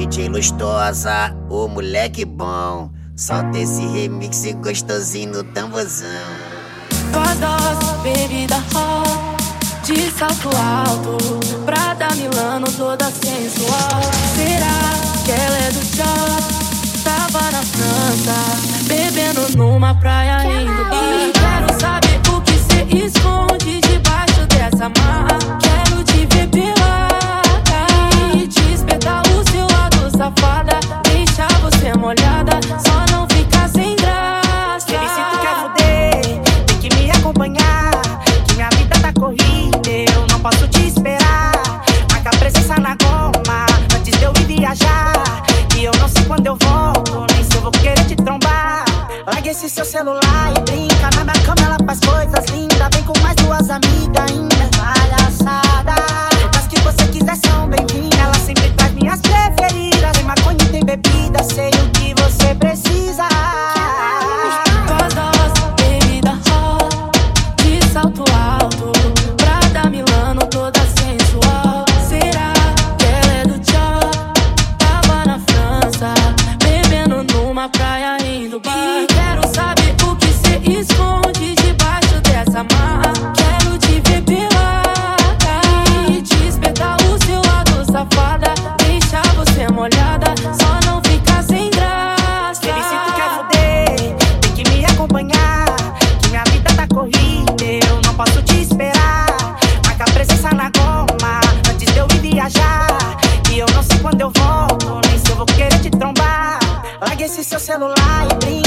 gente lustosa, o moleque bom. Solta esse remix gostosinho no tambozão. tamborzão. Gostosa, bebida hot, de salto alto, pra quando eu volto, nem se eu vou querer te trombar. Larga esse seu celular e brinca. Na minha cama ela faz coisas lindas. bebendo numa praia indo bar. E quero saber o que cê esconde. celular e brinca.